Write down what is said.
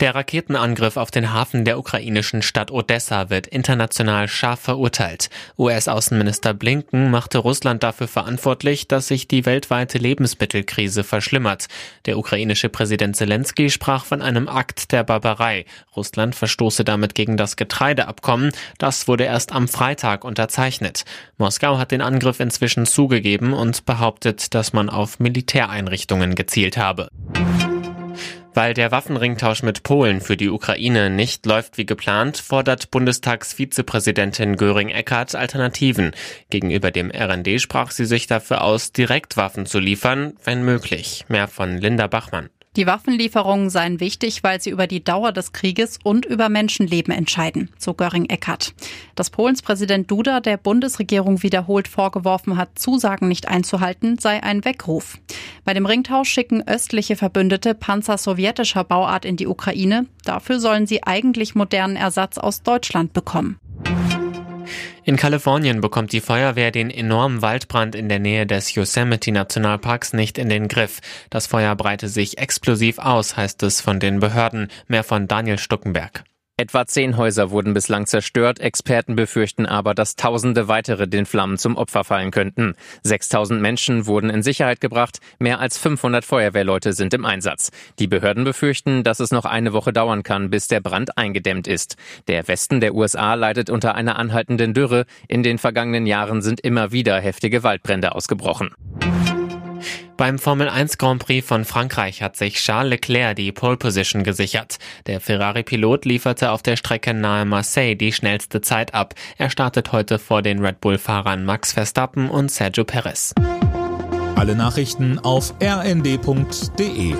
Der Raketenangriff auf den Hafen der ukrainischen Stadt Odessa wird international scharf verurteilt. US-Außenminister Blinken machte Russland dafür verantwortlich, dass sich die weltweite Lebensmittelkrise verschlimmert. Der ukrainische Präsident Zelensky sprach von einem Akt der Barbarei. Russland verstoße damit gegen das Getreideabkommen. Das wurde erst am Freitag unterzeichnet. Moskau hat den Angriff inzwischen zugegeben und behauptet, dass man auf Militäreinrichtungen gezielt habe. Weil der Waffenringtausch mit Polen für die Ukraine nicht läuft wie geplant, fordert Bundestagsvizepräsidentin Göring-Eckardt Alternativen. Gegenüber dem RND sprach sie sich dafür aus, direkt Waffen zu liefern, wenn möglich. Mehr von Linda Bachmann. Die Waffenlieferungen seien wichtig, weil sie über die Dauer des Krieges und über Menschenleben entscheiden, so Göring-Eckardt. Dass Polens Präsident Duda der Bundesregierung wiederholt vorgeworfen hat, Zusagen nicht einzuhalten, sei ein Weckruf. Bei dem Ringtausch schicken östliche Verbündete Panzer sowjetischer Bauart in die Ukraine. Dafür sollen sie eigentlich modernen Ersatz aus Deutschland bekommen. In Kalifornien bekommt die Feuerwehr den enormen Waldbrand in der Nähe des Yosemite Nationalparks nicht in den Griff. Das Feuer breite sich explosiv aus, heißt es von den Behörden. Mehr von Daniel Stuckenberg. Etwa zehn Häuser wurden bislang zerstört. Experten befürchten aber, dass Tausende weitere den Flammen zum Opfer fallen könnten. 6000 Menschen wurden in Sicherheit gebracht. Mehr als 500 Feuerwehrleute sind im Einsatz. Die Behörden befürchten, dass es noch eine Woche dauern kann, bis der Brand eingedämmt ist. Der Westen der USA leidet unter einer anhaltenden Dürre. In den vergangenen Jahren sind immer wieder heftige Waldbrände ausgebrochen. Beim Formel 1 Grand Prix von Frankreich hat sich Charles Leclerc die Pole Position gesichert. Der Ferrari-Pilot lieferte auf der Strecke nahe Marseille die schnellste Zeit ab. Er startet heute vor den Red Bull-Fahrern Max Verstappen und Sergio Perez. Alle Nachrichten auf rnd.de